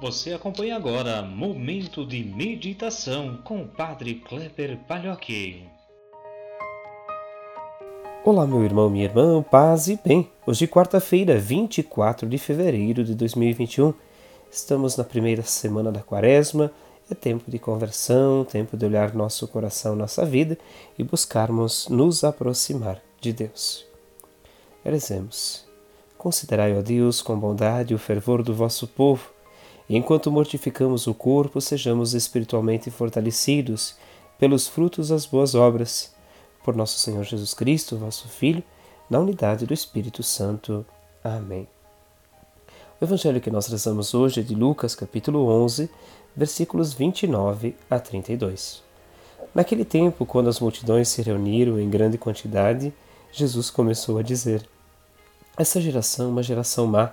Você acompanha agora Momento de Meditação com o Padre Kleber Palhoque. Olá, meu irmão, minha irmã, paz e bem. Hoje, quarta-feira, 24 de fevereiro de 2021, estamos na primeira semana da quaresma. É tempo de conversão, tempo de olhar nosso coração, nossa vida e buscarmos nos aproximar de Deus. Rezemos. Considerai, ó Deus, com bondade o fervor do vosso povo enquanto mortificamos o corpo, sejamos espiritualmente fortalecidos pelos frutos das boas obras. Por nosso Senhor Jesus Cristo, vosso Filho, na unidade do Espírito Santo. Amém. O evangelho que nós rezamos hoje é de Lucas, capítulo 11, versículos 29 a 32. Naquele tempo, quando as multidões se reuniram em grande quantidade, Jesus começou a dizer: Essa geração é uma geração má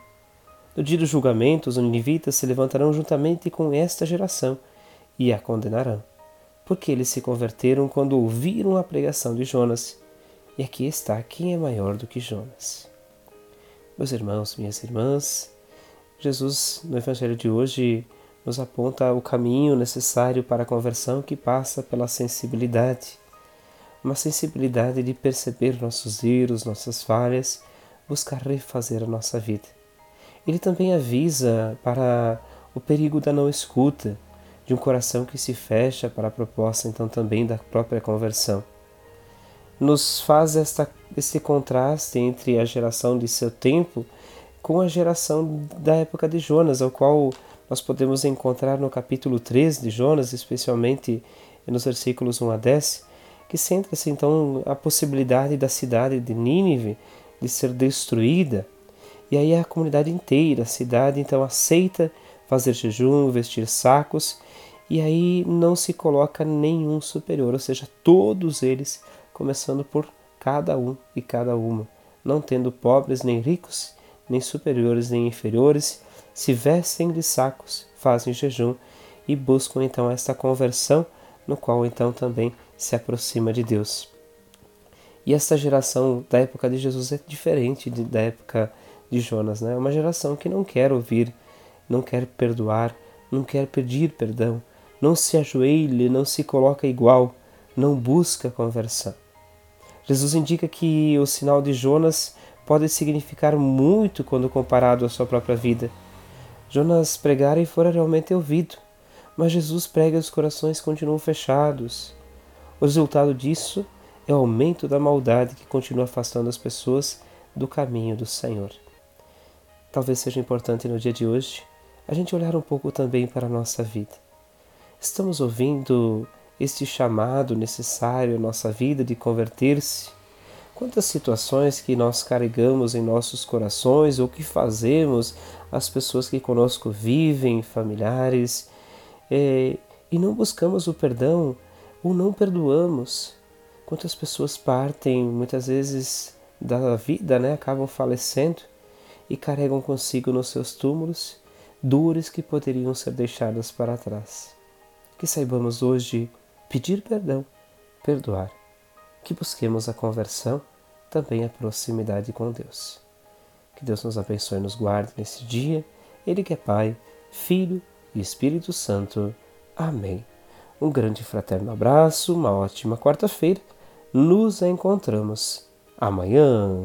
No dia do julgamento, os ninivitas se levantarão juntamente com esta geração e a condenarão, porque eles se converteram quando ouviram a pregação de Jonas. E aqui está quem é maior do que Jonas. Meus irmãos, minhas irmãs, Jesus, no Evangelho de hoje, nos aponta o caminho necessário para a conversão que passa pela sensibilidade. Uma sensibilidade de perceber nossos erros, nossas falhas, buscar refazer a nossa vida ele também avisa para o perigo da não escuta, de um coração que se fecha para a proposta, então também da própria conversão. Nos faz esta, esse contraste entre a geração de seu tempo com a geração da época de Jonas, ao qual nós podemos encontrar no capítulo 3 de Jonas, especialmente nos versículos 1 a 10, que centra-se então a possibilidade da cidade de Nínive de ser destruída e aí a comunidade inteira, a cidade, então aceita fazer jejum, vestir sacos, e aí não se coloca nenhum superior, ou seja, todos eles, começando por cada um e cada uma, não tendo pobres nem ricos, nem superiores nem inferiores, se vestem de sacos, fazem jejum e buscam então esta conversão, no qual então também se aproxima de Deus. E essa geração da época de Jesus é diferente da época de Jonas, né? É uma geração que não quer ouvir, não quer perdoar, não quer pedir perdão, não se ajoelha, não se coloca igual, não busca conversão. Jesus indica que o sinal de Jonas pode significar muito quando comparado à sua própria vida. Jonas pregara e fora realmente ouvido, mas Jesus prega e os corações continuam fechados. O resultado disso é o aumento da maldade que continua afastando as pessoas do caminho do Senhor talvez seja importante no dia de hoje a gente olhar um pouco também para a nossa vida. Estamos ouvindo este chamado necessário à nossa vida de converter-se? Quantas situações que nós carregamos em nossos corações ou que fazemos as pessoas que conosco vivem, familiares, é, e não buscamos o perdão ou não perdoamos? Quantas pessoas partem muitas vezes da vida, né, acabam falecendo e carregam consigo nos seus túmulos dores que poderiam ser deixadas para trás. Que saibamos hoje pedir perdão, perdoar, que busquemos a conversão, também a proximidade com Deus. Que Deus nos abençoe e nos guarde nesse dia, Ele que é Pai, Filho e Espírito Santo. Amém. Um grande fraterno abraço, uma ótima quarta-feira. Nos encontramos amanhã.